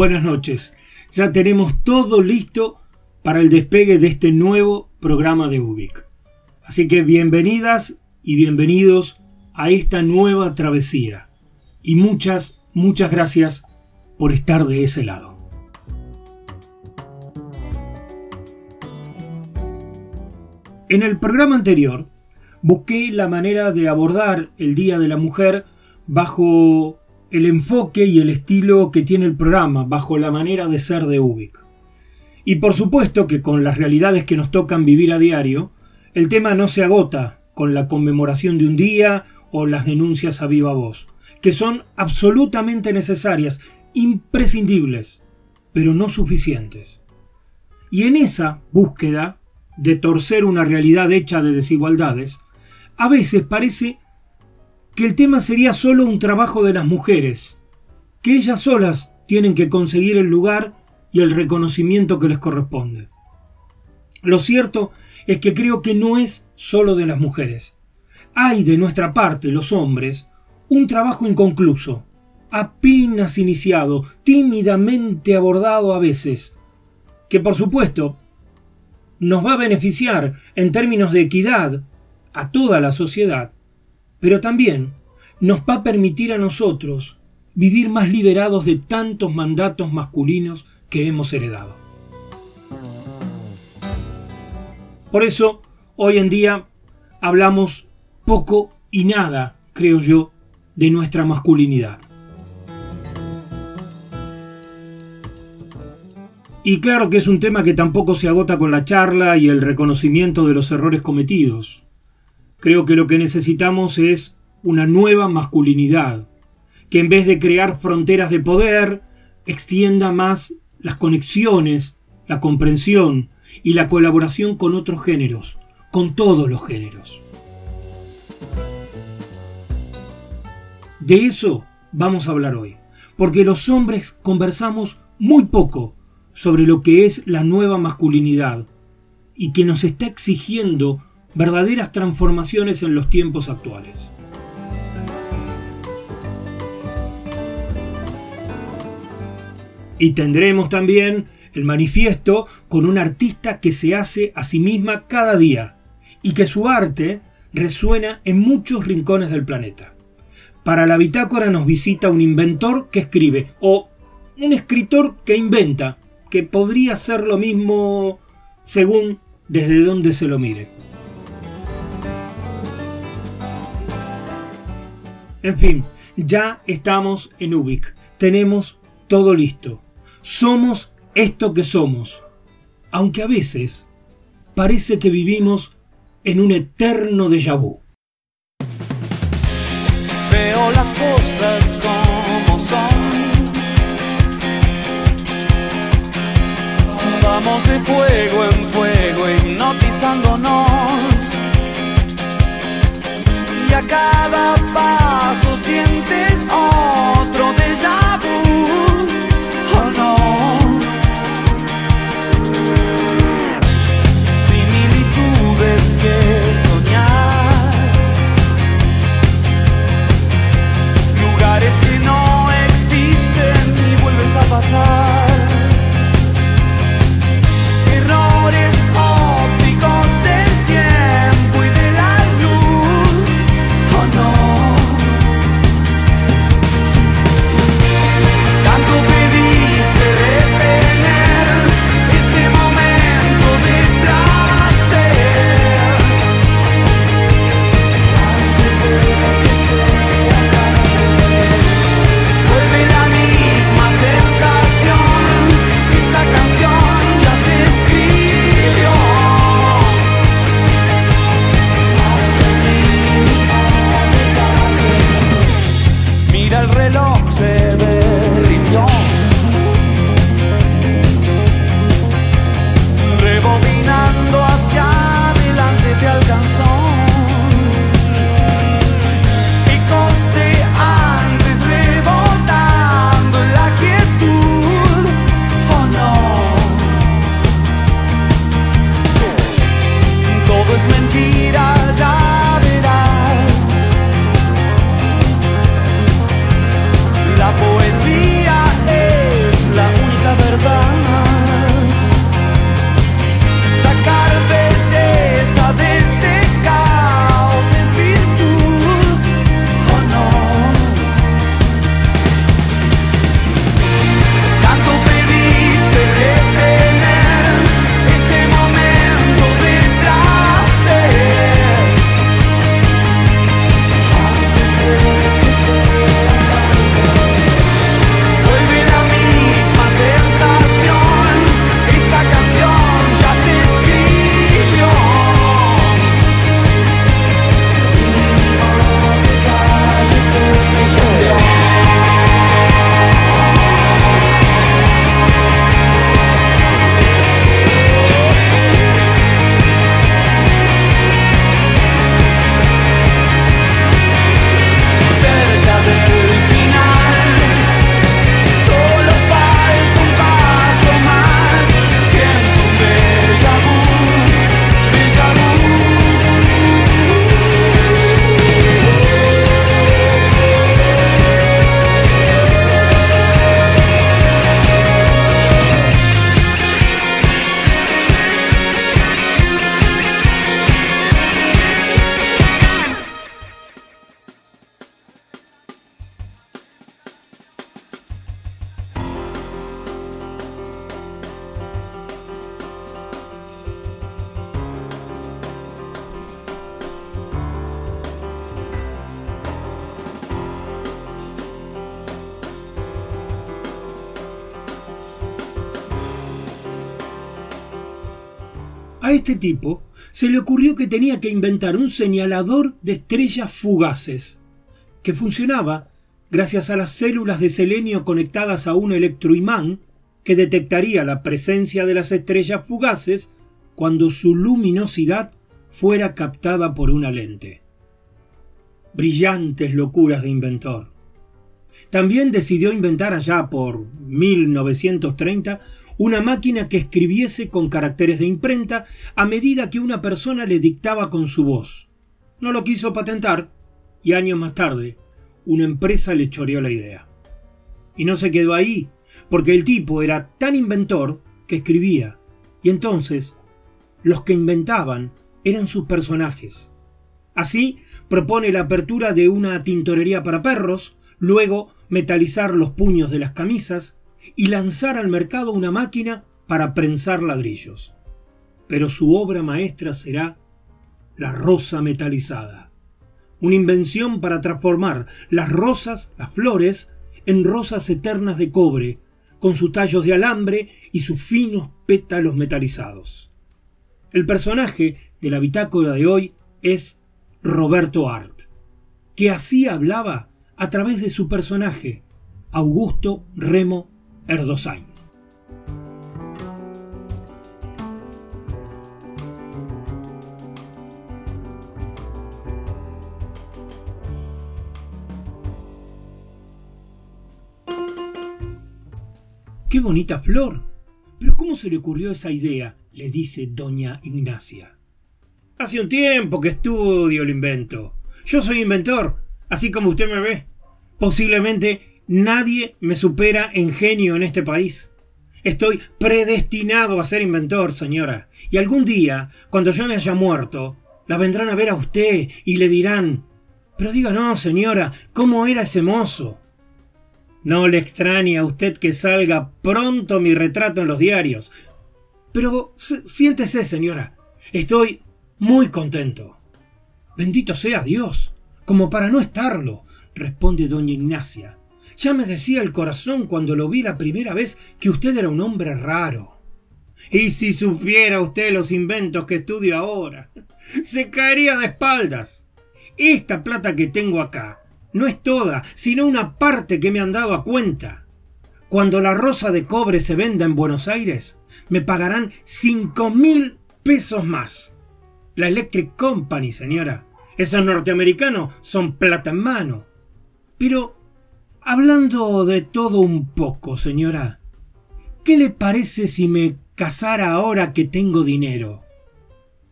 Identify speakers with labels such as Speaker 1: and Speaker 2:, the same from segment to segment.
Speaker 1: Buenas noches. Ya tenemos todo listo para el despegue de este nuevo programa de UBIC. Así que bienvenidas y bienvenidos a esta nueva travesía. Y muchas, muchas gracias por estar de ese lado. En el programa anterior busqué la manera de abordar el Día de la Mujer bajo el enfoque y el estilo que tiene el programa bajo la manera de ser de Ubik. Y por supuesto que con las realidades que nos tocan vivir a diario, el tema no se agota con la conmemoración de un día o las denuncias a viva voz, que son absolutamente necesarias, imprescindibles, pero no suficientes. Y en esa búsqueda de torcer una realidad hecha de desigualdades, a veces parece que el tema sería solo un trabajo de las mujeres, que ellas solas tienen que conseguir el lugar y el reconocimiento que les corresponde. Lo cierto es que creo que no es solo de las mujeres. Hay de nuestra parte, los hombres, un trabajo inconcluso, apenas iniciado, tímidamente abordado a veces, que por supuesto nos va a beneficiar en términos de equidad a toda la sociedad, pero también nos va a permitir a nosotros vivir más liberados de tantos mandatos masculinos que hemos heredado. Por eso, hoy en día hablamos poco y nada, creo yo, de nuestra masculinidad. Y claro que es un tema que tampoco se agota con la charla y el reconocimiento de los errores cometidos. Creo que lo que necesitamos es una nueva masculinidad, que en vez de crear fronteras de poder, extienda más las conexiones, la comprensión y la colaboración con otros géneros, con todos los géneros. De eso vamos a hablar hoy, porque los hombres conversamos muy poco sobre lo que es la nueva masculinidad y que nos está exigiendo verdaderas transformaciones en los tiempos actuales. Y tendremos también el manifiesto con una artista que se hace a sí misma cada día y que su arte resuena en muchos rincones del planeta. Para la bitácora nos visita un inventor que escribe o un escritor que inventa, que podría ser lo mismo según desde donde se lo mire. En fin, ya estamos en Ubik. Tenemos todo listo. Somos esto que somos. Aunque a veces parece que vivimos en un eterno déjà vu.
Speaker 2: Veo las cosas como son. Vamos de fuego en fuego hipnotizándonos y a cada paso sientes otro déjà vu, oh no. Similitudes que soñas, lugares que no existen y vuelves a pasar.
Speaker 1: Tipo se le ocurrió que tenía que inventar un señalador de estrellas fugaces, que funcionaba gracias a las células de selenio conectadas a un electroimán que detectaría la presencia de las estrellas fugaces cuando su luminosidad fuera captada por una lente. Brillantes locuras de inventor. También decidió inventar allá por 1930 una máquina que escribiese con caracteres de imprenta a medida que una persona le dictaba con su voz. No lo quiso patentar y años más tarde una empresa le choreó la idea. Y no se quedó ahí, porque el tipo era tan inventor que escribía. Y entonces, los que inventaban eran sus personajes. Así, propone la apertura de una tintorería para perros, luego metalizar los puños de las camisas y lanzar al mercado una máquina para prensar ladrillos. Pero su obra maestra será la rosa metalizada, una invención para transformar las rosas, las flores, en rosas eternas de cobre, con sus tallos de alambre y sus finos pétalos metalizados. El personaje de la bitácora de hoy es Roberto Art, que así hablaba a través de su personaje, Augusto Remo Erdosain. ¡Qué bonita flor! Pero ¿cómo se le ocurrió esa idea? le dice doña Ignacia. Hace un tiempo que estudio el invento. Yo soy inventor, así como usted me ve. Posiblemente nadie me supera en genio en este país. Estoy predestinado a ser inventor, señora. Y algún día, cuando yo me haya muerto, la vendrán a ver a usted y le dirán, pero diga no, señora, ¿cómo era ese mozo? No le extraña a usted que salga pronto mi retrato en los diarios. Pero siéntese, señora. Estoy muy contento. Bendito sea Dios, como para no estarlo responde doña Ignacia. Ya me decía el corazón cuando lo vi la primera vez que usted era un hombre raro. Y si supiera usted los inventos que estudio ahora, se caería de espaldas. Esta plata que tengo acá no es toda, sino una parte que me han dado a cuenta. Cuando la rosa de cobre se venda en Buenos Aires, me pagarán cinco mil pesos más. La Electric Company, señora. Esos norteamericanos son plata en mano. Pero, hablando de todo un poco, señora, ¿qué le parece si me casara ahora que tengo dinero?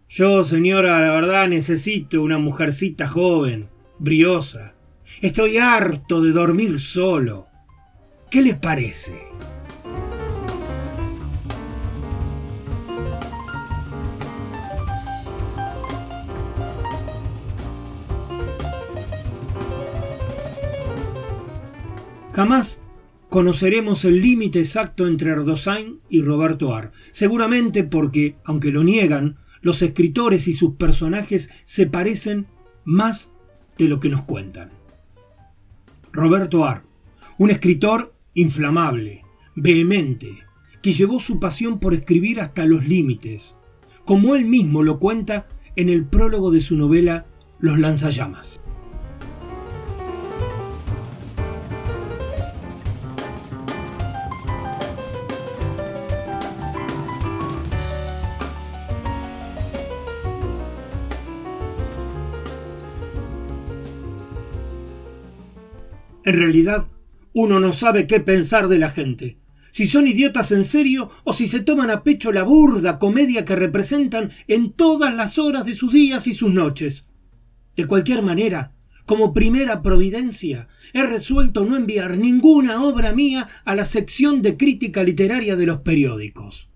Speaker 1: Yo, señora, la verdad necesito una mujercita joven, briosa. Estoy harto de dormir solo. ¿Qué le parece? Jamás conoceremos el límite exacto entre Erdosain y Roberto Ar, seguramente porque, aunque lo niegan, los escritores y sus personajes se parecen más de lo que nos cuentan. Roberto Ar, un escritor inflamable, vehemente, que llevó su pasión por escribir hasta los límites, como él mismo lo cuenta en el prólogo de su novela Los lanzallamas. En realidad, uno no sabe qué pensar de la gente. Si son idiotas en serio o si se toman a pecho la burda comedia que representan en todas las horas de sus días y sus noches. De cualquier manera, como primera providencia, he resuelto no enviar ninguna obra mía a la sección de crítica literaria de los periódicos.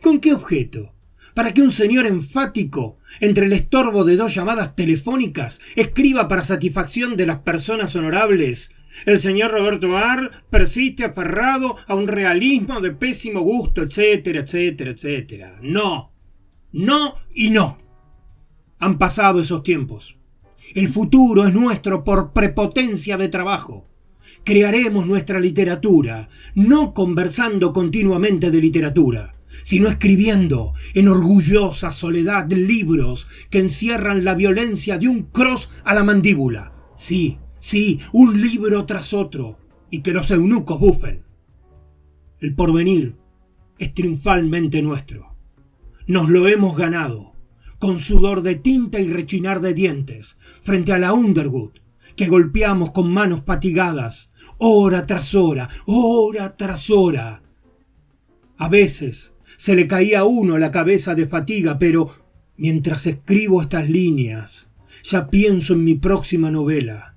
Speaker 1: ¿Con qué objeto? Para que un señor enfático, entre el estorbo de dos llamadas telefónicas, escriba para satisfacción de las personas honorables el señor Roberto Ar persiste aferrado a un realismo de pésimo gusto, etcétera, etcétera, etcétera. No, no y no. Han pasado esos tiempos. El futuro es nuestro por prepotencia de trabajo. Crearemos nuestra literatura, no conversando continuamente de literatura, sino escribiendo en orgullosa soledad libros que encierran la violencia de un cross a la mandíbula. Sí, sí, un libro tras otro, y que los eunucos bufen. El porvenir es triunfalmente nuestro. Nos lo hemos ganado, con sudor de tinta y rechinar de dientes, frente a la Underwood, que golpeamos con manos patigadas, hora tras hora, hora tras hora. A veces se le caía a uno la cabeza de fatiga, pero mientras escribo estas líneas, ya pienso en mi próxima novela.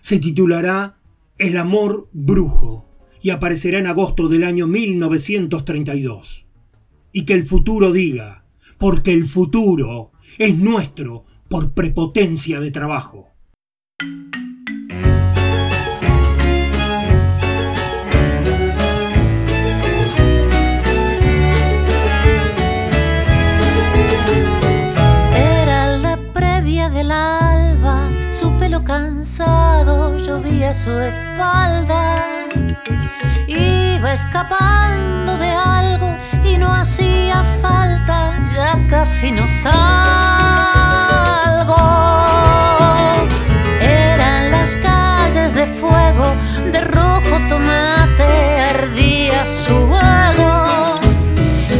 Speaker 1: Se titulará El amor brujo y aparecerá en agosto del año 1932. Y que el futuro diga, porque el futuro es nuestro por prepotencia de trabajo.
Speaker 3: Cansado llovía su espalda. Iba escapando de algo y no hacía falta, ya casi no salgo. Eran las calles de fuego, de rojo tomate, ardía su juego.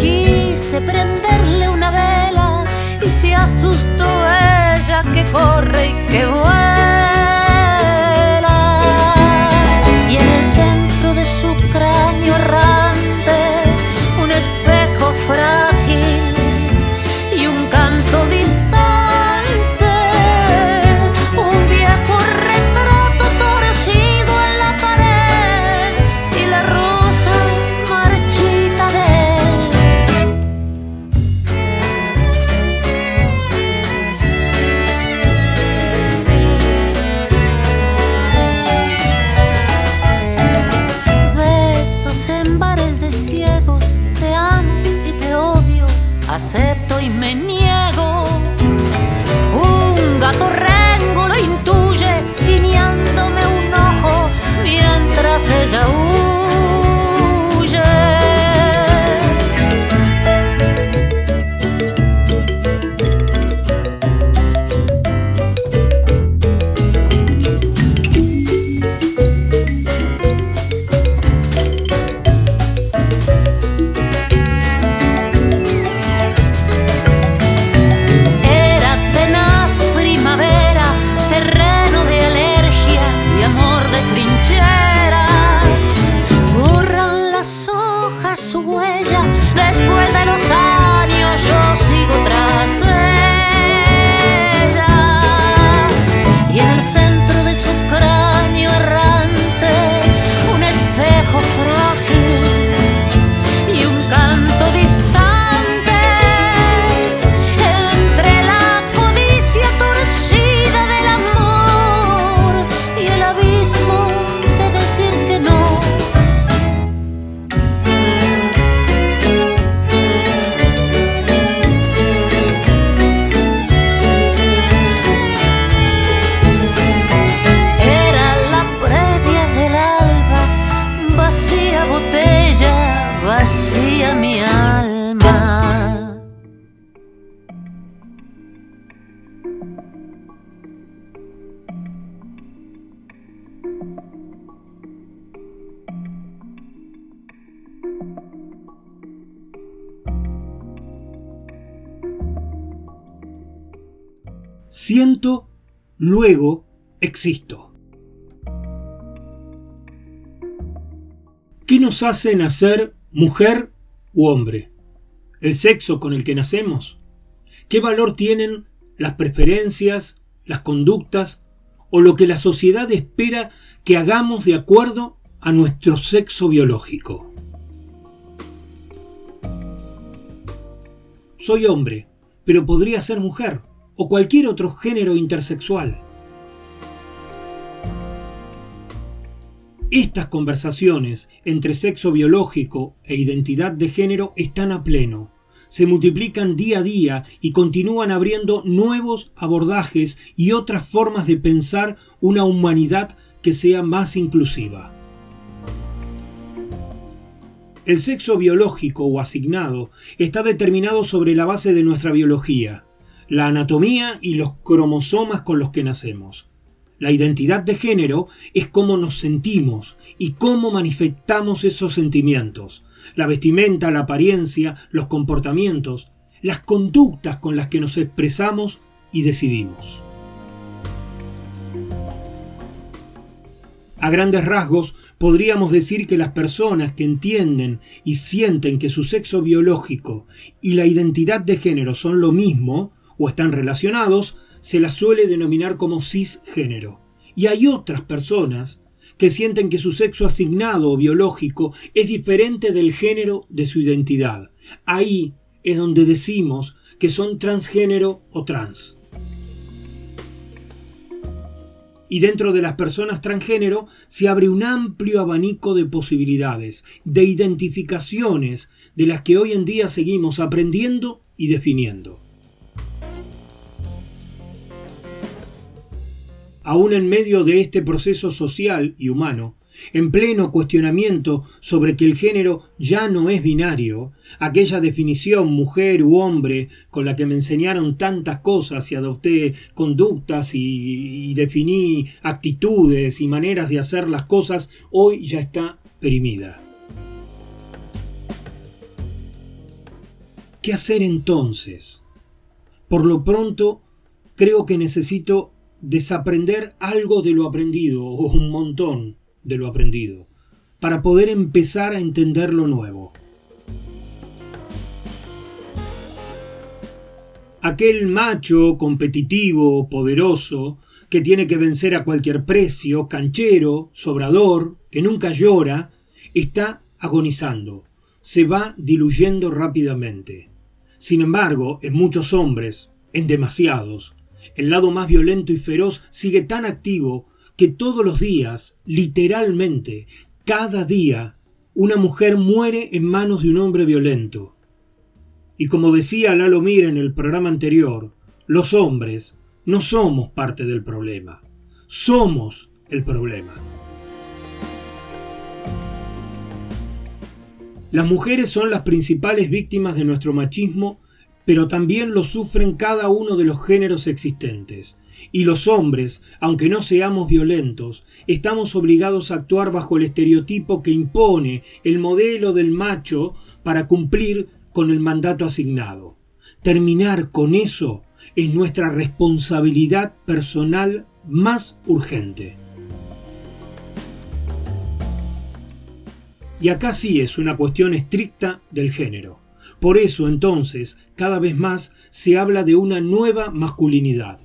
Speaker 3: Quise prenderle una vela y se asustó que corre y que vuela.
Speaker 1: ¿Qué nos hace nacer mujer u hombre? ¿El sexo con el que nacemos? ¿Qué valor tienen las preferencias, las conductas o lo que la sociedad espera que hagamos de acuerdo a nuestro sexo biológico? Soy hombre, pero podría ser mujer o cualquier otro género intersexual. Estas conversaciones entre sexo biológico e identidad de género están a pleno. Se multiplican día a día y continúan abriendo nuevos abordajes y otras formas de pensar una humanidad que sea más inclusiva. El sexo biológico o asignado está determinado sobre la base de nuestra biología, la anatomía y los cromosomas con los que nacemos. La identidad de género es cómo nos sentimos y cómo manifestamos esos sentimientos. La vestimenta, la apariencia, los comportamientos, las conductas con las que nos expresamos y decidimos. A grandes rasgos, podríamos decir que las personas que entienden y sienten que su sexo biológico y la identidad de género son lo mismo o están relacionados, se las suele denominar como cisgénero. Y hay otras personas que sienten que su sexo asignado o biológico es diferente del género de su identidad. Ahí es donde decimos que son transgénero o trans. Y dentro de las personas transgénero se abre un amplio abanico de posibilidades, de identificaciones de las que hoy en día seguimos aprendiendo y definiendo. Aún en medio de este proceso social y humano, en pleno cuestionamiento sobre que el género ya no es binario, aquella definición mujer u hombre con la que me enseñaron tantas cosas y adopté conductas y, y definí actitudes y maneras de hacer las cosas, hoy ya está perimida. ¿Qué hacer entonces? Por lo pronto, creo que necesito desaprender algo de lo aprendido, o un montón, de lo aprendido, para poder empezar a entender lo nuevo. Aquel macho competitivo, poderoso, que tiene que vencer a cualquier precio, canchero, sobrador, que nunca llora, está agonizando, se va diluyendo rápidamente. Sin embargo, en muchos hombres, en demasiados, el lado más violento y feroz sigue tan activo que todos los días, literalmente, cada día, una mujer muere en manos de un hombre violento. Y como decía Lalo Mir en el programa anterior, los hombres no somos parte del problema, somos el problema. Las mujeres son las principales víctimas de nuestro machismo, pero también lo sufren cada uno de los géneros existentes. Y los hombres, aunque no seamos violentos, estamos obligados a actuar bajo el estereotipo que impone el modelo del macho para cumplir con el mandato asignado. Terminar con eso es nuestra responsabilidad personal más urgente. Y acá sí es una cuestión estricta del género. Por eso entonces, cada vez más se habla de una nueva masculinidad.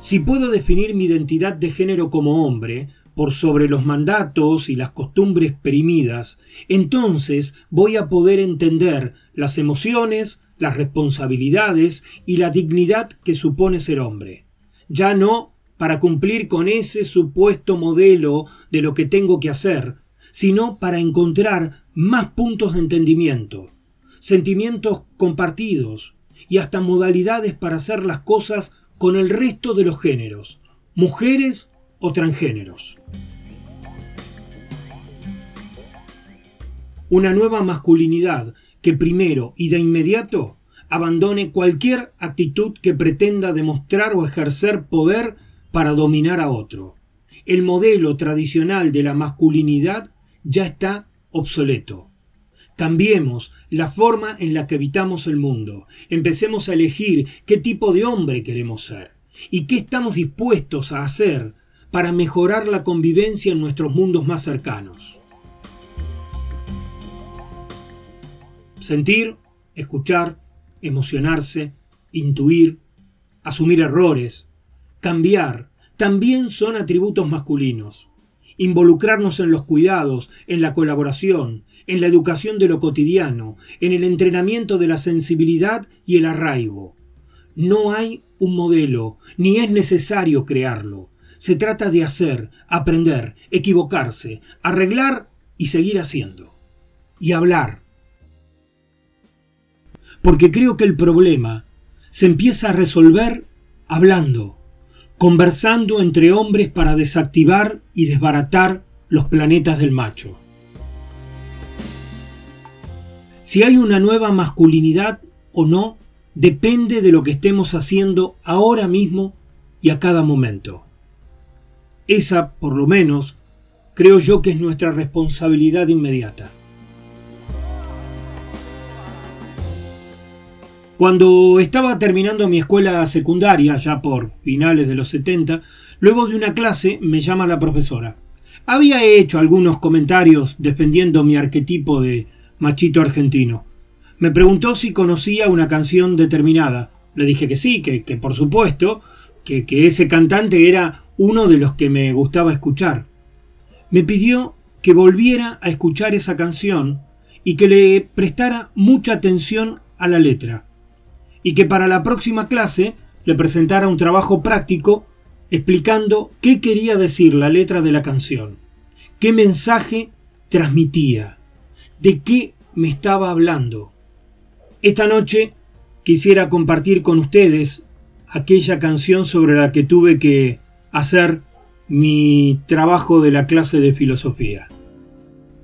Speaker 1: Si puedo definir mi identidad de género como hombre, por sobre los mandatos y las costumbres perimidas, entonces voy a poder entender las emociones, las responsabilidades y la dignidad que supone ser hombre. Ya no para cumplir con ese supuesto modelo de lo que tengo que hacer, sino para encontrar más puntos de entendimiento, sentimientos compartidos y hasta modalidades para hacer las cosas con el resto de los géneros, mujeres o transgéneros. Una nueva masculinidad que primero y de inmediato abandone cualquier actitud que pretenda demostrar o ejercer poder para dominar a otro. El modelo tradicional de la masculinidad ya está obsoleto. Cambiemos la forma en la que habitamos el mundo. Empecemos a elegir qué tipo de hombre queremos ser y qué estamos dispuestos a hacer para mejorar la convivencia en nuestros mundos más cercanos. Sentir, escuchar, emocionarse, intuir, asumir errores, cambiar, también son atributos masculinos. Involucrarnos en los cuidados, en la colaboración, en la educación de lo cotidiano, en el entrenamiento de la sensibilidad y el arraigo. No hay un modelo, ni es necesario crearlo. Se trata de hacer, aprender, equivocarse, arreglar y seguir haciendo. Y hablar. Porque creo que el problema se empieza a resolver hablando, conversando entre hombres para desactivar y desbaratar los planetas del macho. Si hay una nueva masculinidad o no, depende de lo que estemos haciendo ahora mismo y a cada momento. Esa, por lo menos, creo yo que es nuestra responsabilidad inmediata. Cuando estaba terminando mi escuela secundaria, ya por finales de los 70, luego de una clase me llama la profesora. Había hecho algunos comentarios defendiendo mi arquetipo de machito argentino. Me preguntó si conocía una canción determinada. Le dije que sí, que, por supuesto, que, que ese cantante era uno de los que me gustaba escuchar. Me pidió que volviera a escuchar esa canción y que le prestara mucha atención a la letra y que para la próxima clase le presentara un trabajo práctico explicando qué quería decir la letra de la canción, qué mensaje transmitía, de qué me estaba hablando. Esta noche quisiera compartir con ustedes aquella canción sobre la que tuve que hacer mi trabajo de la clase de filosofía.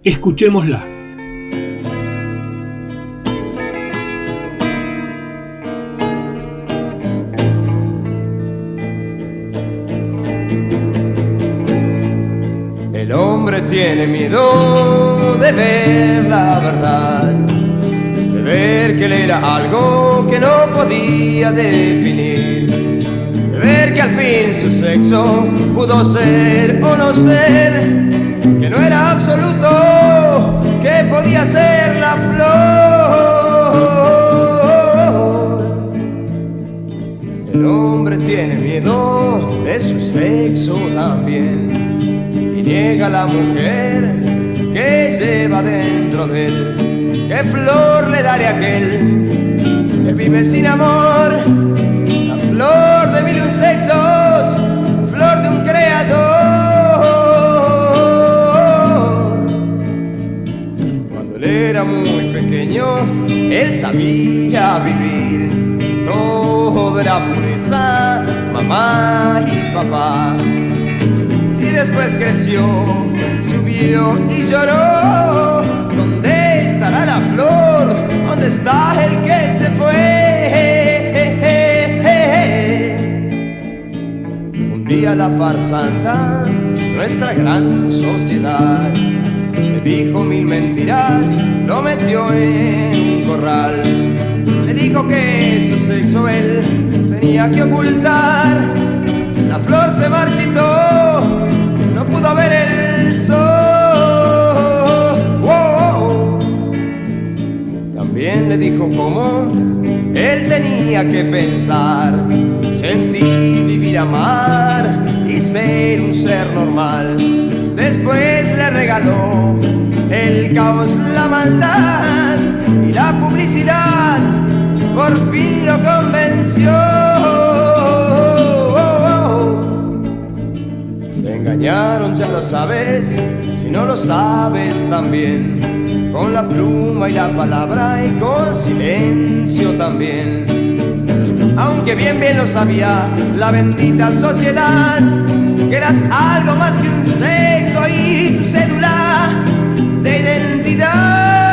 Speaker 1: Escuchémosla.
Speaker 4: De ver la verdad, de ver que él era algo que no podía definir, de ver que al fin su sexo pudo ser o no ser, que no era absoluto, que podía ser la flor. El hombre tiene miedo de su sexo también niega la mujer que lleva dentro de él. ¿Qué flor le daré a aquel que vive sin amor? La flor de mil sexos, flor de un creador. Cuando él era muy pequeño, él sabía vivir. Todo era pureza, mamá y papá después creció, subió y lloró. ¿Dónde estará la flor? ¿Dónde está el que se fue? Un día la farsanta, nuestra gran sociedad, le dijo mil mentiras, lo metió en un corral. Le dijo que su sexo él tenía que ocultar. La flor se marchitó pudo ver el sol. También le dijo cómo él tenía que pensar, sentir, vivir, amar y ser un ser normal. Después le regaló el caos, la maldad y la publicidad. Por fin lo convenció. Ya lo sabes, si no lo sabes también, con la pluma y la palabra y con silencio también. Aunque bien bien lo sabía la bendita sociedad, que eras algo más que un sexo y tu cédula de identidad.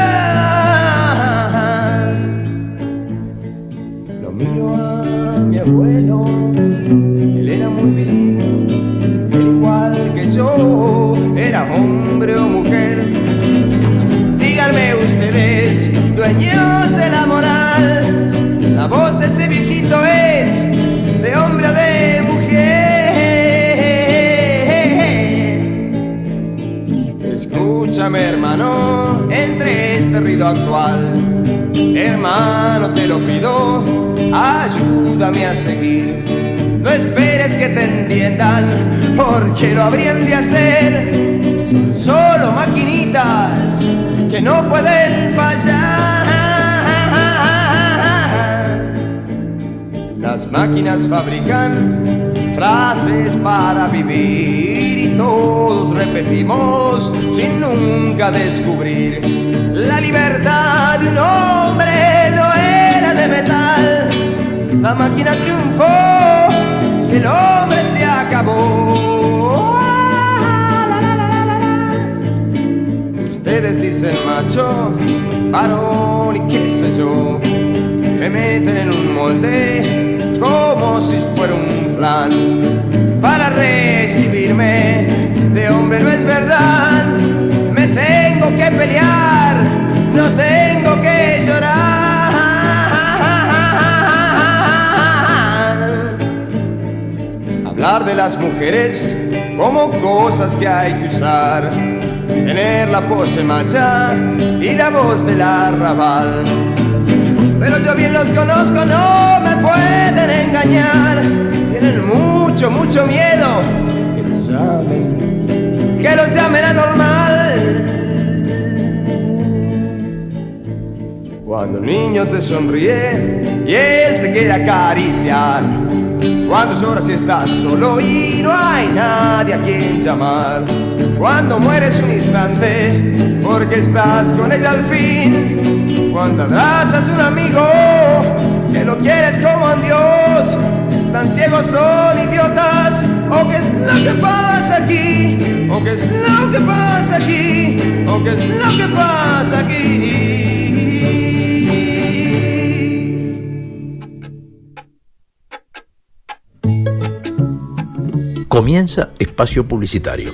Speaker 4: Actual, hermano te lo pido, ayúdame a seguir no esperes que te entiendan, porque lo habrían de hacer. Son solo maquinitas que no pueden fallar. Las máquinas fabrican frases para vivir y todos repetimos sin nunca descubrir. La libertad de un hombre no era de metal, la máquina triunfó el hombre se acabó. macho, varón y qué sé yo. Me meten en un molde como si fuera un para recibirme de hombre no es verdad. Me tengo que pelear, no tengo que llorar. Hablar de las mujeres como cosas que hay que usar. Tener la pose macha y la voz del arrabal. Pero yo bien los conozco, no me pueden engañar. Tienen mucho, mucho miedo. Que lo llamen, que los llamen anormal. Cuando un niño te sonríe y él te quiere acariciar. Cuando lloras y estás solo y no hay nadie a quien llamar. Cuando mueres un instante porque estás con ella al fin. Cuando abrazas un amigo que lo quieres como a Dios. Están ciegos, son idiotas. ¿O qué es lo que pasa aquí? ¿O qué es lo que pasa aquí? ¿O qué es lo que pasa aquí?
Speaker 5: Comienza espacio publicitario.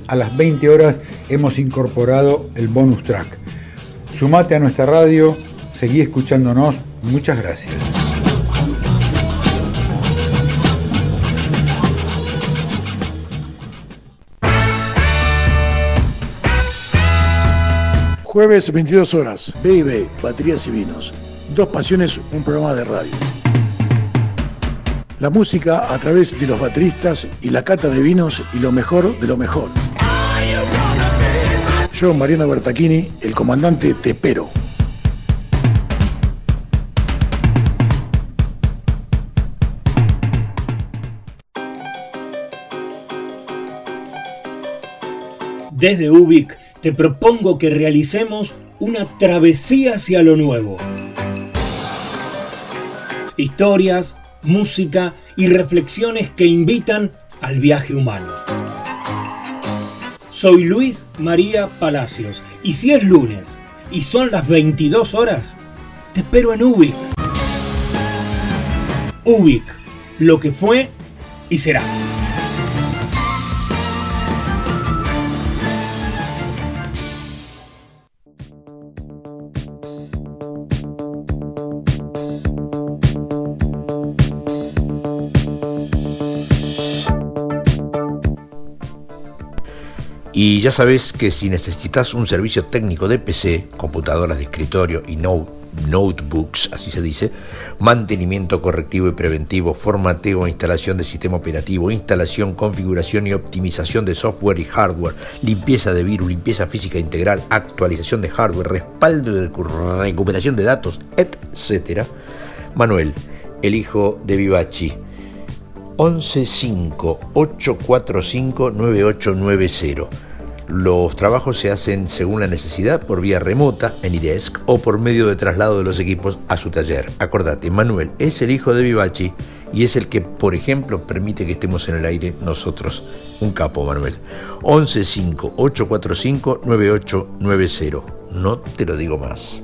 Speaker 6: a las 20 horas hemos incorporado el bonus track. Sumate a nuestra radio, seguí escuchándonos. Muchas gracias.
Speaker 7: Jueves 22 horas, B&B, Baterías y Vinos. Dos Pasiones, un programa de radio. La música a través de los bateristas y la cata de vinos y lo mejor de lo mejor. Yo, Mariano Bertachini, el comandante Tepero.
Speaker 1: Desde Ubik te propongo que realicemos una travesía hacia lo nuevo. Historias, música y reflexiones que invitan al viaje humano. Soy Luis María Palacios y si es lunes y son las 22 horas, te espero en Ubik. Ubik, lo que fue y será.
Speaker 5: Y ya sabes que si necesitas un servicio técnico de PC, computadoras de escritorio y notebooks, así se dice, mantenimiento correctivo y preventivo, formateo e instalación de sistema operativo, instalación, configuración y optimización de software y hardware, limpieza de virus, limpieza física integral, actualización de hardware, respaldo de recuperación de datos, etc. Manuel, el hijo de Vivachi 115 845 9890. Los trabajos se hacen según la necesidad por vía remota en IDESC o por medio de traslado de los equipos a su taller. Acordate, Manuel es el hijo de Vivachi y es el que, por ejemplo, permite que estemos en el aire nosotros. Un capo, Manuel. 115 845 9890. No te lo digo más.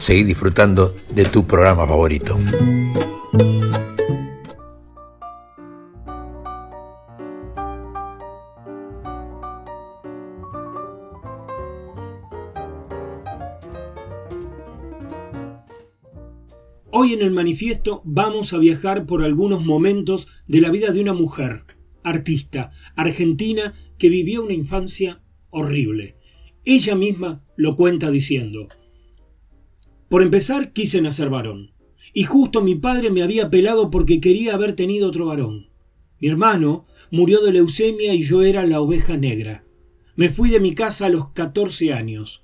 Speaker 5: seguir disfrutando de tu programa favorito.
Speaker 1: Hoy en el manifiesto vamos a viajar por algunos momentos de la vida de una mujer, artista, argentina, que vivió una infancia horrible. Ella misma lo cuenta diciendo, por empezar, quise nacer varón. Y justo mi padre me había pelado porque quería haber tenido otro varón. Mi hermano murió de leucemia y yo era la oveja negra. Me fui de mi casa a los 14 años.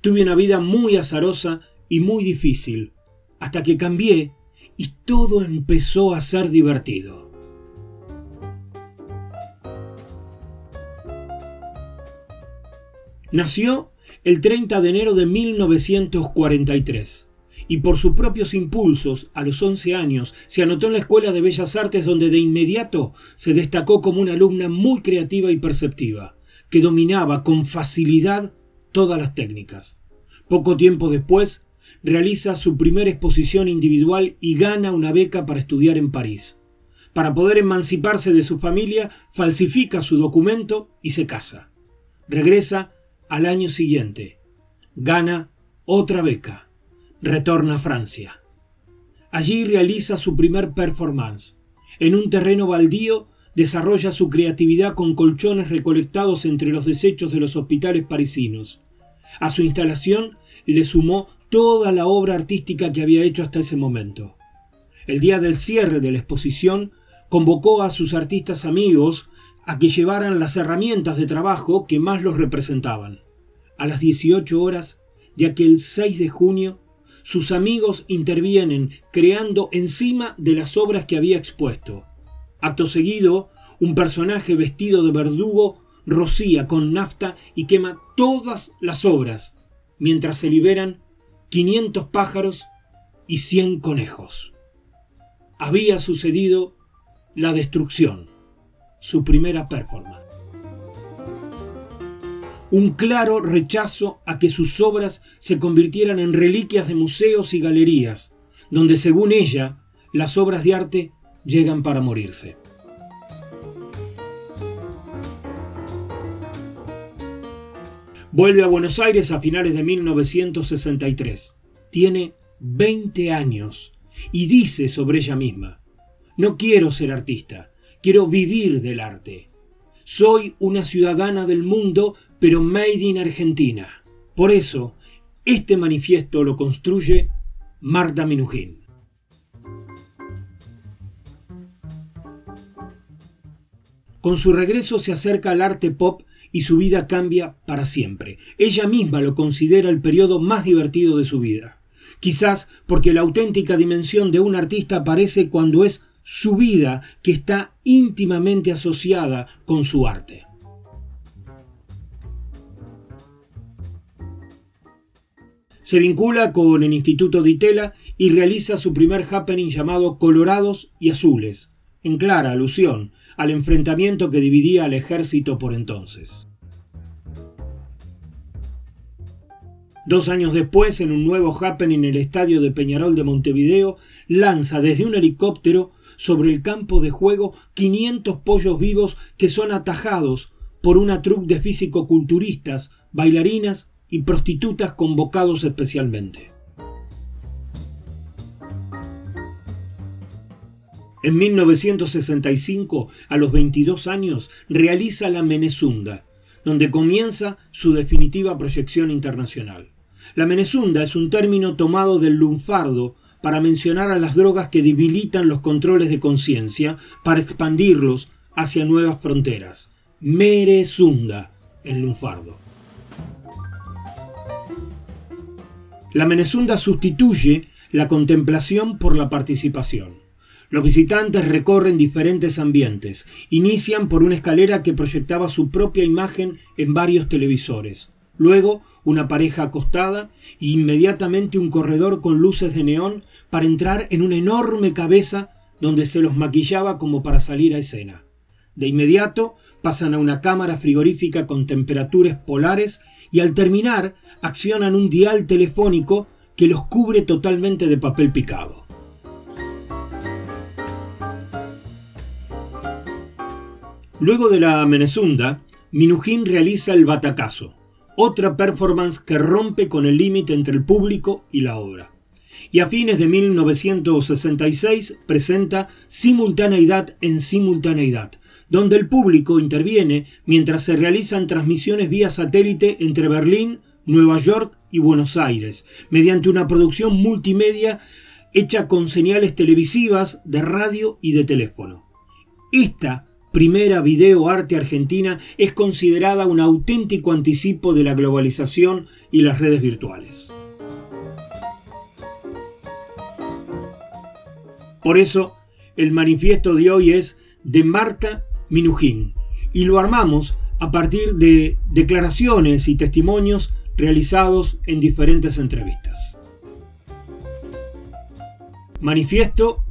Speaker 1: Tuve una vida muy azarosa y muy difícil, hasta que cambié y todo empezó a ser divertido. Nació el 30 de enero de 1943 y por sus propios impulsos, a los 11 años, se anotó en la Escuela de Bellas Artes donde de inmediato se destacó como una alumna muy creativa y perceptiva, que dominaba con facilidad todas las técnicas. Poco tiempo después, realiza su primera exposición individual y gana una beca para estudiar en París. Para poder emanciparse de su familia, falsifica su documento y se casa. Regresa al año siguiente. Gana otra beca. Retorna a Francia. Allí realiza su primer performance. En un terreno baldío desarrolla su creatividad con colchones recolectados entre los desechos de los hospitales parisinos. A su instalación le sumó toda la obra artística que había hecho hasta ese momento. El día del cierre de la exposición convocó a sus artistas amigos a que llevaran las herramientas de trabajo que más los representaban. A las 18 horas de aquel 6 de junio, sus amigos intervienen creando encima de las obras que había expuesto. Acto seguido, un personaje vestido de verdugo rocía con nafta y quema todas las obras, mientras se liberan 500 pájaros y 100 conejos. Había sucedido la destrucción su primera performance. Un claro rechazo a que sus obras se convirtieran en reliquias de museos y galerías, donde según ella, las obras de arte llegan para morirse. Vuelve a Buenos Aires a finales de 1963. Tiene 20 años y dice sobre ella misma, no quiero ser artista, Quiero vivir del arte. Soy una ciudadana del mundo, pero made in Argentina. Por eso, este manifiesto lo construye Marta Minujín. Con su regreso se acerca al arte pop y su vida cambia para siempre. Ella misma lo considera el periodo más divertido de su vida. Quizás porque la auténtica dimensión de un artista aparece cuando es su vida que está íntimamente asociada con su arte. Se vincula con el Instituto de Itela y realiza su primer happening llamado Colorados y Azules, en clara alusión al enfrentamiento que dividía al ejército por entonces. Dos años después, en un nuevo happening en el estadio de Peñarol de Montevideo, lanza desde un helicóptero sobre el campo de juego 500 pollos vivos que son atajados por una troupe de físico-culturistas, bailarinas y prostitutas convocados especialmente. En 1965, a los 22 años, realiza La Menezunda, donde comienza su definitiva proyección internacional. La Menezunda es un término tomado del lunfardo para mencionar a las drogas que debilitan los controles de conciencia para expandirlos hacia nuevas fronteras. Merezunda, el lunfardo. La Menezunda sustituye la contemplación por la participación. Los visitantes recorren diferentes ambientes. Inician por una escalera que proyectaba su propia imagen en varios televisores. Luego una pareja acostada e inmediatamente un corredor con luces de neón para entrar en una enorme cabeza donde se los maquillaba como para salir a escena. De inmediato pasan a una cámara frigorífica con temperaturas polares y al terminar accionan un dial telefónico que los cubre totalmente de papel picado. Luego de la Menezunda, Minujín realiza el Batacazo, otra performance que rompe con el límite entre el público y la obra. Y a fines de 1966 presenta Simultaneidad en Simultaneidad, donde el público interviene mientras se realizan transmisiones vía satélite entre Berlín, Nueva York y Buenos Aires, mediante una producción multimedia hecha con señales televisivas, de radio y de teléfono. Esta primera video arte argentina es considerada un auténtico anticipo de la globalización y las redes virtuales. Por eso, el manifiesto de hoy es de Marta Minujín y lo armamos a partir de declaraciones y testimonios realizados en diferentes entrevistas. Manifiesto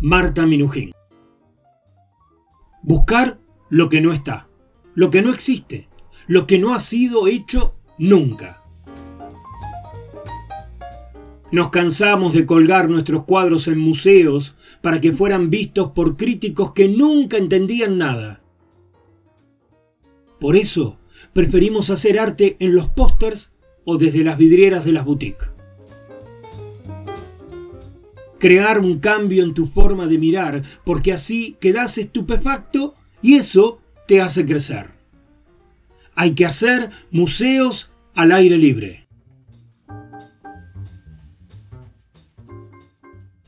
Speaker 1: Marta Minujín. Buscar lo que no está, lo que no existe, lo que no ha sido hecho nunca. Nos cansamos de colgar nuestros cuadros en museos para que fueran vistos por críticos que nunca entendían nada. Por eso, preferimos hacer arte en los pósters o desde las vidrieras de las boutiques. Crear un cambio en tu forma de mirar, porque así quedas estupefacto y eso te hace crecer. Hay que hacer museos al aire libre.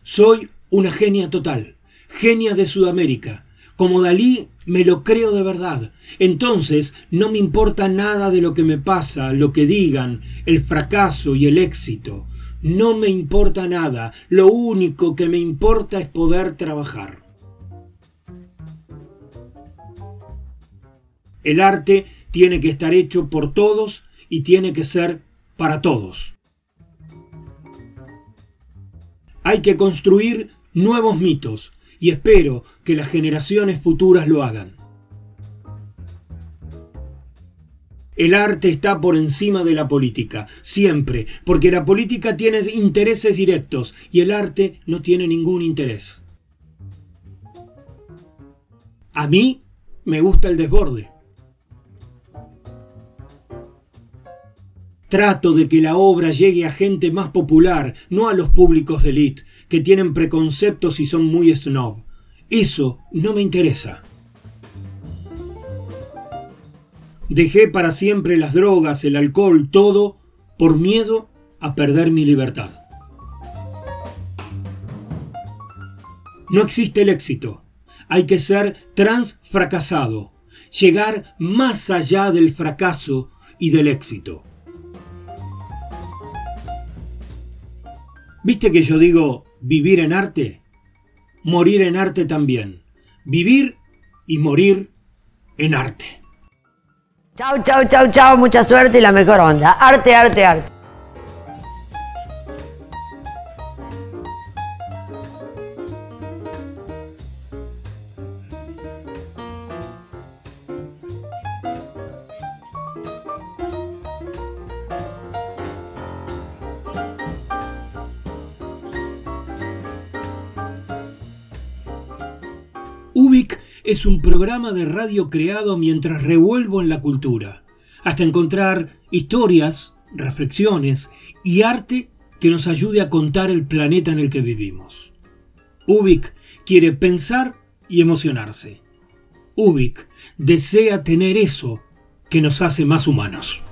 Speaker 1: Soy una genia total, genia de Sudamérica. Como Dalí me lo creo de verdad. Entonces no me importa nada de lo que me pasa, lo que digan, el fracaso y el éxito. No me importa nada. Lo único que me importa es poder trabajar. El arte tiene que estar hecho por todos y tiene que ser para todos. Hay que construir nuevos mitos y espero que las generaciones futuras lo hagan. El arte está por encima de la política, siempre, porque la política tiene intereses directos y el arte no tiene ningún interés. A mí me gusta el desborde. Trato de que la obra llegue a gente más popular, no a los públicos de élite, que tienen preconceptos y son muy snob. Eso no me interesa. Dejé para siempre las drogas, el alcohol, todo, por miedo a perder mi libertad. No existe el éxito. Hay que ser transfracasado, llegar más allá del fracaso y del éxito. ¿Viste que yo digo vivir en arte? Morir en arte también. Vivir y morir en arte.
Speaker 8: Chau, chau, chau, chau, mucha suerte y la mejor onda. Arte, arte, arte.
Speaker 3: Es un programa de radio creado mientras revuelvo en la cultura, hasta encontrar historias, reflexiones y arte que nos ayude a contar el planeta en el que vivimos. Ubik quiere pensar y emocionarse. Ubik desea tener eso que nos hace más humanos.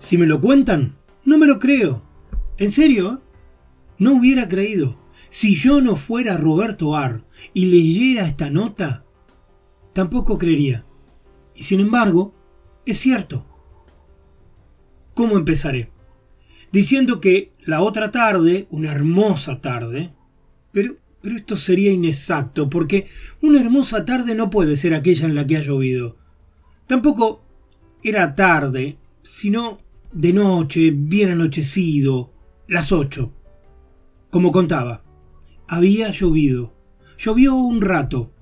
Speaker 3: Si me lo cuentan, no me lo creo. En serio, ¿eh? no hubiera creído. Si yo no fuera Roberto Ar y leyera esta nota, tampoco creería. Y sin embargo, es cierto. ¿Cómo empezaré? Diciendo que la otra tarde, una hermosa tarde, pero, pero esto sería inexacto, porque una hermosa tarde no puede ser aquella en la que ha llovido. Tampoco era tarde, sino de noche, bien anochecido, las ocho. Como contaba,
Speaker 1: Había llovido. Llovió un rato,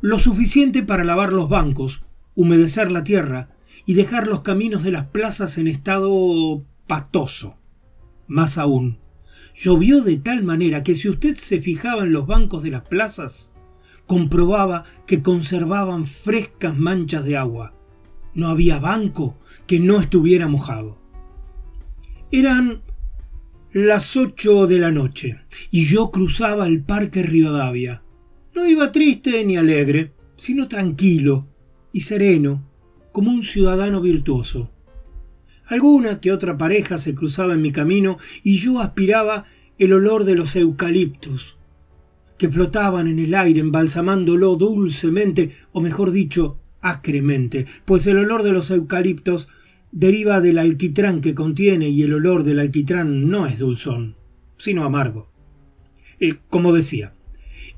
Speaker 1: lo suficiente para lavar los bancos, humedecer la tierra y dejar los caminos de las plazas en estado pastoso. Más aún, llovió de tal manera que si usted se fijaba en los bancos de las plazas, comprobaba que conservaban frescas manchas de agua. No había banco que no estuviera mojado. Eran las ocho de la noche y yo cruzaba el Parque Rivadavia. No iba triste ni alegre, sino tranquilo y sereno, como un ciudadano virtuoso. Alguna que otra pareja se cruzaba en mi camino y yo aspiraba el olor de los eucaliptus, que flotaban en el aire embalsamándolo dulcemente, o mejor dicho, acremente, pues el olor de los eucaliptos deriva del alquitrán que contiene y el olor del alquitrán no es dulzón, sino amargo. Eh, como decía,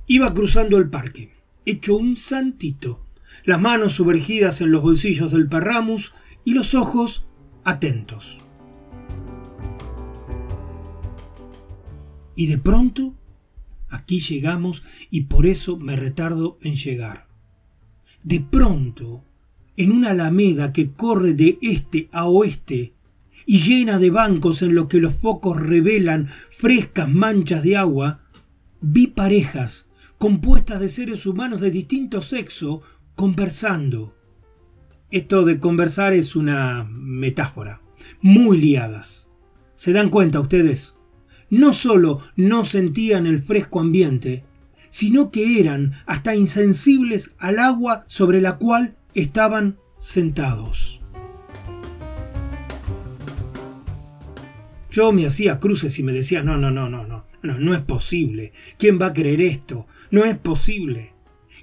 Speaker 1: iba cruzando el parque, hecho un santito, las manos sumergidas en los bolsillos del parramus y los ojos atentos. Y de pronto, aquí llegamos y por eso me retardo en llegar. De pronto, en una alameda que corre de este a oeste y llena de bancos en los que los focos revelan frescas manchas de agua, vi parejas compuestas de seres humanos de distinto sexo conversando. Esto de conversar es una metáfora, muy liadas. ¿Se dan cuenta ustedes? No solo no sentían el fresco ambiente, sino que eran hasta insensibles al agua sobre la cual estaban sentados. Yo me hacía cruces y me decía, no, no, no, no, no, no, no es posible. ¿Quién va a creer esto? No es posible.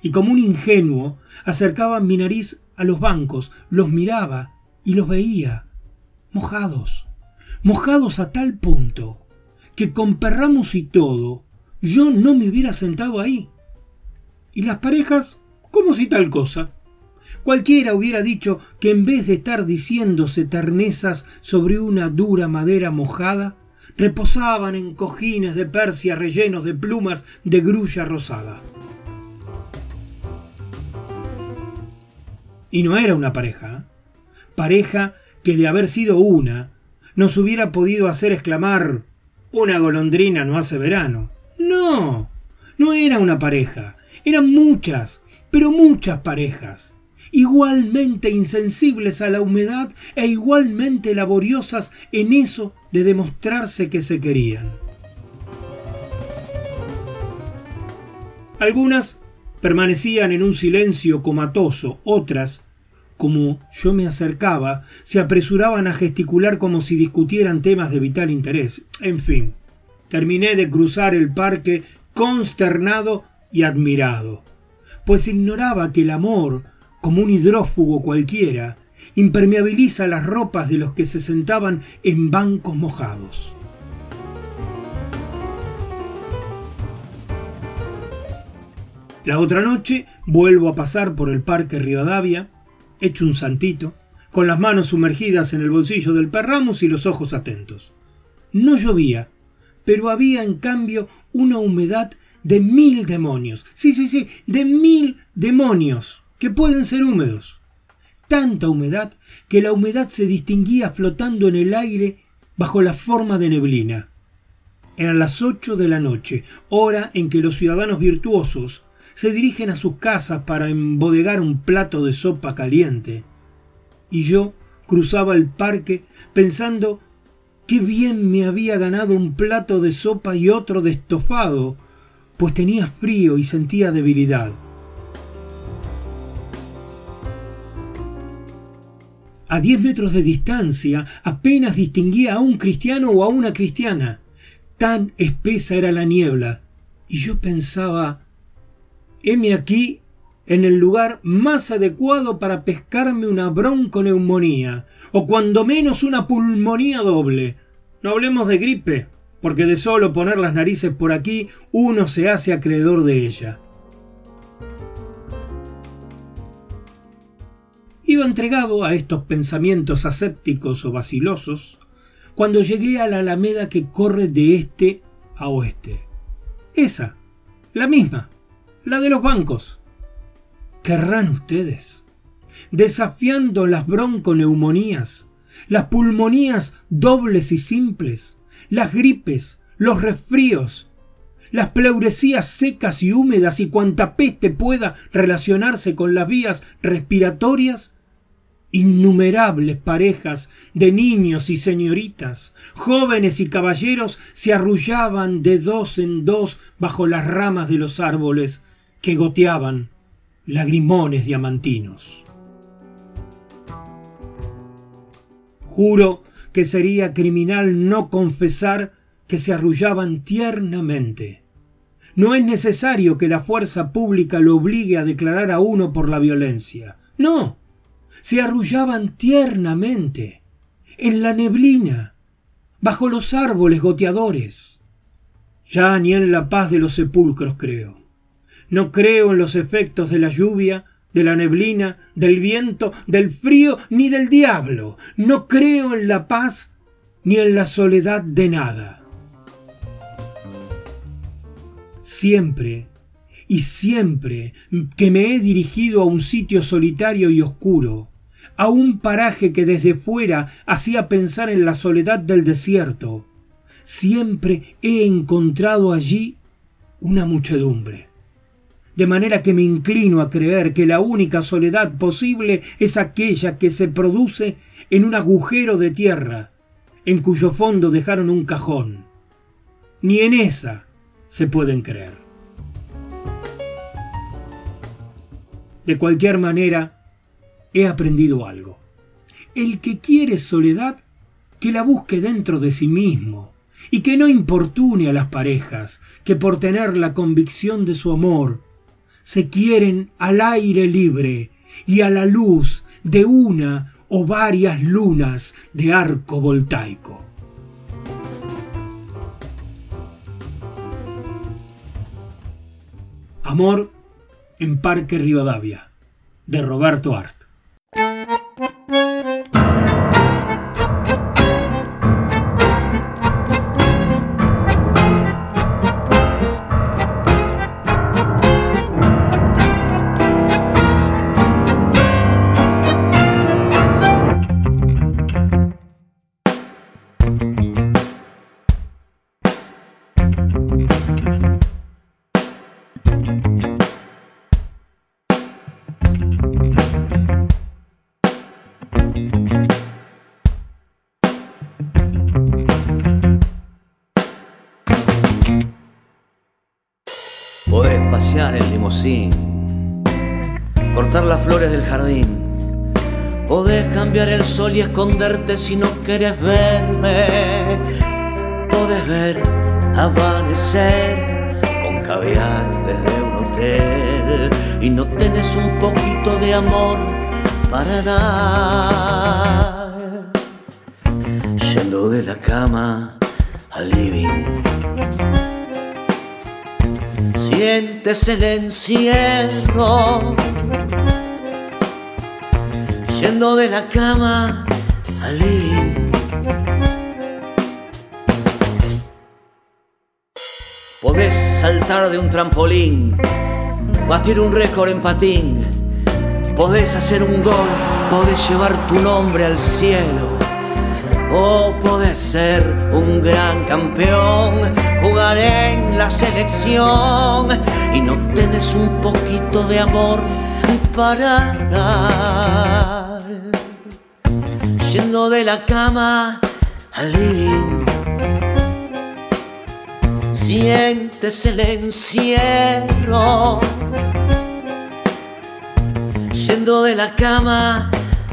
Speaker 1: Y como un ingenuo, acercaba mi nariz a los bancos, los miraba y los veía, mojados, mojados a tal punto que con perramos y todo, yo no me hubiera sentado ahí. Y las parejas, como si tal cosa. Cualquiera hubiera dicho que en vez de estar diciéndose ternezas sobre una dura madera mojada, reposaban en cojines de Persia rellenos de plumas de grulla rosada. Y no era una pareja, ¿eh? pareja que de haber sido una, nos hubiera podido hacer exclamar una golondrina no hace verano. No, no era una pareja, eran muchas, pero muchas parejas, igualmente insensibles a la humedad e igualmente laboriosas en eso de demostrarse que se querían. Algunas permanecían en un silencio comatoso, otras, como yo me acercaba, se apresuraban a gesticular como si discutieran temas de vital interés. En fin, terminé de cruzar el parque consternado y admirado, pues ignoraba que el amor, como un hidrófugo cualquiera, impermeabiliza las ropas de los que se sentaban en bancos mojados. La otra noche vuelvo a pasar por el parque Rivadavia, hecho un santito, con las manos sumergidas en el bolsillo del perramus y los ojos atentos. No llovía, pero había en cambio una humedad de mil demonios. Sí, sí, sí, de mil demonios que pueden ser húmedos. Tanta humedad que la humedad se distinguía flotando en el aire bajo la forma de neblina. Eran las ocho de la noche, hora en que los ciudadanos virtuosos se dirigen a sus casas para embodegar un plato de sopa caliente. Y yo cruzaba el parque pensando qué bien me había ganado un plato de sopa y otro de estofado, pues tenía frío y sentía debilidad. A diez metros de distancia apenas distinguía a un cristiano o a una cristiana. Tan espesa era la niebla. Y yo pensaba, heme aquí en el lugar más adecuado para pescarme una bronconeumonía, o cuando menos una pulmonía doble. No hablemos de gripe, porque de solo poner las narices por aquí uno se hace acreedor de ella. Iba entregado a estos pensamientos asépticos o vacilosos cuando llegué a la alameda que corre de este a oeste. Esa La misma, la de los bancos. ¿Querrán ustedes? Desafiando las bronconeumonías, las pulmonías dobles y simples, las gripes, los resfríos, las pleuresías secas y húmedas y cuanta peste pueda relacionarse con las vías respiratorias, innumerables parejas de niños y señoritas, jóvenes y caballeros se arrullaban de dos en dos bajo las ramas de los árboles que goteaban lagrimones diamantinos. Juro que sería criminal no confesar que se arrullaban tiernamente. No es necesario que la fuerza pública lo obligue a declarar a uno por la violencia. No, se arrullaban tiernamente, en la neblina, bajo los árboles goteadores. Ya ni en la paz de los sepulcros creo. No creo en los efectos de la lluvia, de la neblina, del viento, del frío, ni del diablo. No creo en la paz ni en la soledad de nada. Siempre y siempre que me he dirigido a un sitio solitario y oscuro, a un paraje que desde fuera hacía pensar en la soledad del desierto, siempre he encontrado allí una muchedumbre. De manera que me inclino a creer que la única soledad posible es aquella que se produce en un agujero de tierra, en cuyo fondo dejaron un cajón. Ni en esa se pueden creer. De cualquier manera, he aprendido algo. El que quiere soledad, que la busque dentro de sí mismo, y que no importune a las parejas, que por tener la convicción de su amor, se quieren al aire libre y a la luz de una o varias lunas de arco voltaico. Amor en Parque Rivadavia, de Roberto Art.
Speaker 9: Podés pasear en limusín, cortar las flores del jardín. Podés cambiar el sol y esconderte si no quieres verme. Podés ver amanecer con caviar desde un hotel y no tenés un poquito de amor para dar. Yendo de la cama al living sientes el encierro. Yendo de la cama al living. Podés saltar de un trampolín, batir un récord en patín. Podés hacer un gol, podés llevar tu nombre al cielo. O podés ser un gran campeón, jugar en la selección y no tenés un poquito de amor para dar. Yendo de la cama al living, sientes el encierro. Yendo de la cama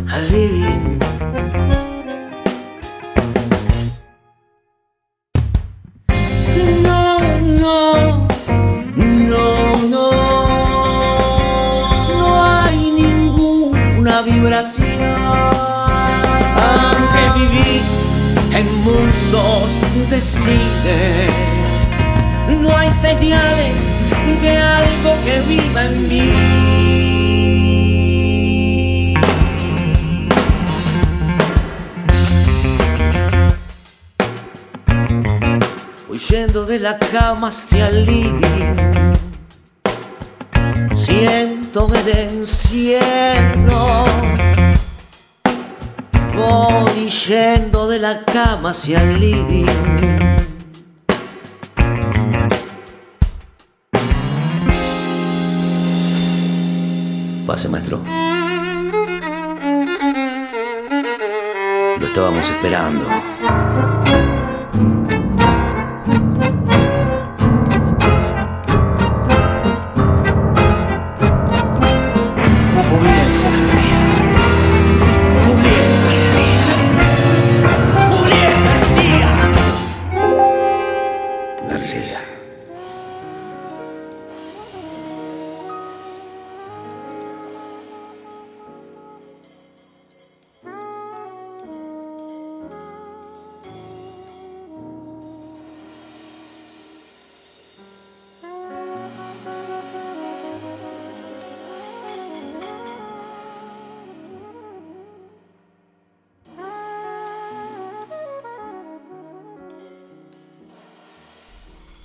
Speaker 9: al living. Mundos de cine, no hay señales de algo que viva en mí. Huyendo de la cama hacia el living siento en el encierro. Voy yendo de la cama hacia el living. Pase, maestro. Lo estábamos esperando.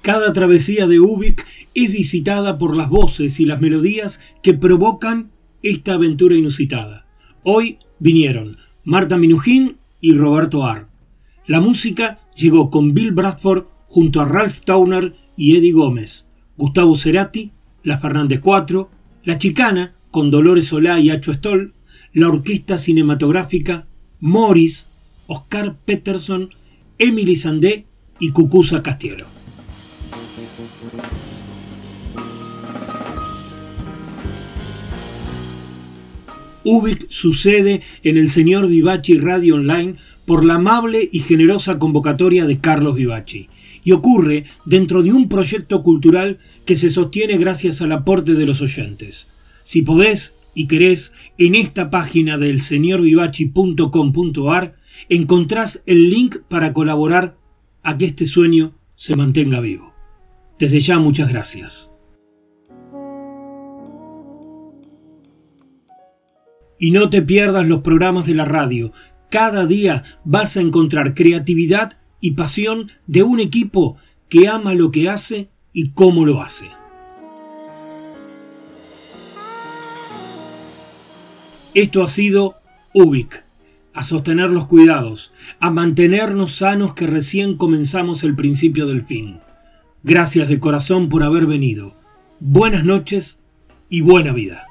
Speaker 1: Cada travesía de Ubik es visitada por las voces y las melodías que provocan esta aventura inusitada. Hoy vinieron Marta Minujín y Roberto Ar. La música llegó con Bill Bradford junto a Ralph Towner y Eddie Gómez, Gustavo Cerati, La Fernández Cuatro, La Chicana con Dolores Solá y Acho Stoll, la Orquesta Cinematográfica, Morris, Oscar Peterson, Emily Sandé y Cucuza Castielo. Ubik sucede en el señor Vivachi Radio Online por la amable y generosa convocatoria de Carlos Vivachi y ocurre dentro de un proyecto cultural que se sostiene gracias al aporte de los oyentes. Si podés y querés, en esta página del señorvivachi.com.ar encontrás el link para colaborar a que este sueño se mantenga vivo. Desde ya muchas gracias. Y no te pierdas los programas de la radio. Cada día vas a encontrar creatividad y pasión de un equipo que ama lo que hace y cómo lo hace. Esto ha sido UBIC. A sostener los cuidados, a mantenernos sanos que recién comenzamos el principio del fin. Gracias de corazón por haber venido. Buenas noches y buena vida.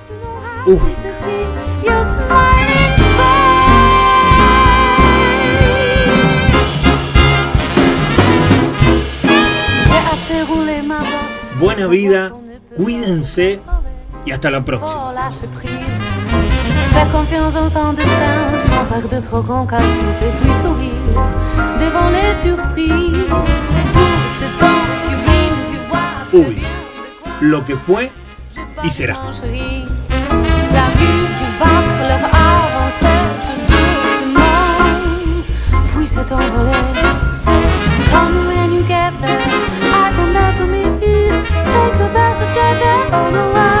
Speaker 1: Ubik. Buena vida, cuídense y hasta la próxima.
Speaker 3: Fais confiance en son destin, sans faire de trop grands calculs et puis sourire devant les surprises. Ce temps sublime, tu vois
Speaker 1: Ubi. Lo que fue y será.
Speaker 3: la nuit du ventre leur avançait tout doucement, puis s'est envolée. Come when you get there, I come down to meet you. Take a bus to check it on the way.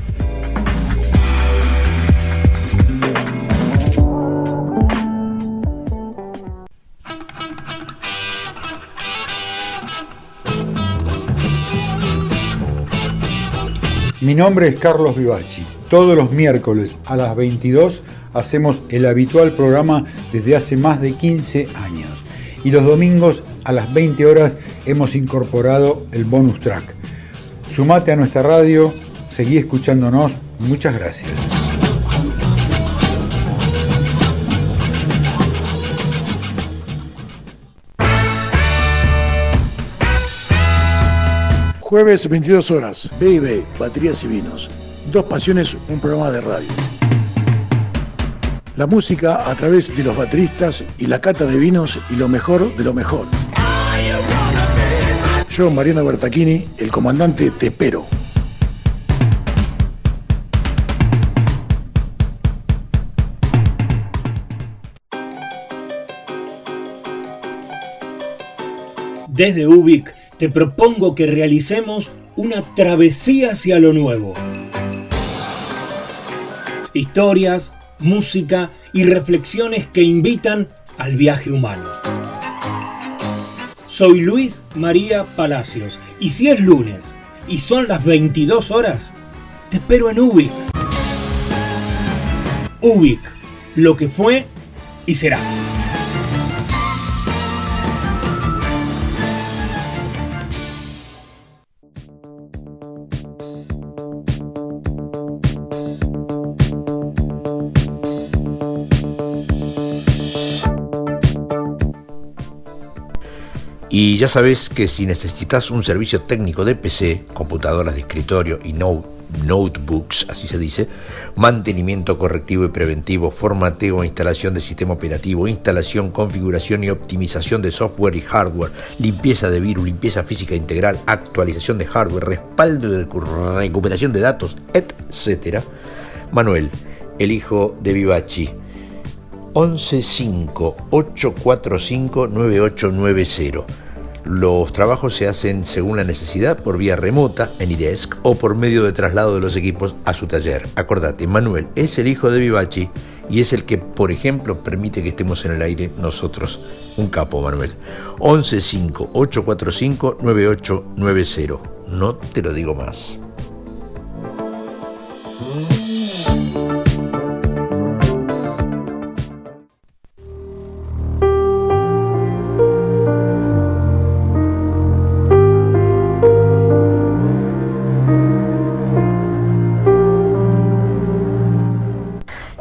Speaker 6: Mi nombre es Carlos Vivachi. Todos los miércoles a las 22 hacemos el habitual programa desde hace más de 15 años. Y los domingos a las 20 horas hemos incorporado el bonus track. Sumate a nuestra radio, seguí escuchándonos. Muchas gracias.
Speaker 7: Jueves 22 horas, B&B, Baterías y Vinos. Dos Pasiones, un programa de radio. La música a través de los bateristas y la cata de vinos y lo mejor de lo mejor. Yo, Mariano Bertachini, el comandante, te espero.
Speaker 1: Desde Ubik te propongo que realicemos una travesía hacia lo nuevo. Historias, música y reflexiones que invitan al viaje humano. Soy Luis María Palacios y si es lunes y son las 22 horas, te espero en Ubik. Ubik, lo que fue y será.
Speaker 5: Y ya sabes que si necesitas un servicio técnico de PC, computadoras de escritorio y no- notebooks, así se dice, mantenimiento correctivo y preventivo, formateo e instalación de sistema operativo, instalación, configuración y optimización de software y hardware, limpieza de virus, limpieza física integral, actualización de hardware, respaldo de recuperación de datos, etc. Manuel, el hijo de Vivachi. 115-845-9890. Los trabajos se hacen según la necesidad por vía remota en IDESC o por medio de traslado de los equipos a su taller. Acordate, Manuel es el hijo de Vivachi y es el que, por ejemplo, permite que estemos en el aire nosotros. Un capo, Manuel. 115-845-9890. No te lo digo más.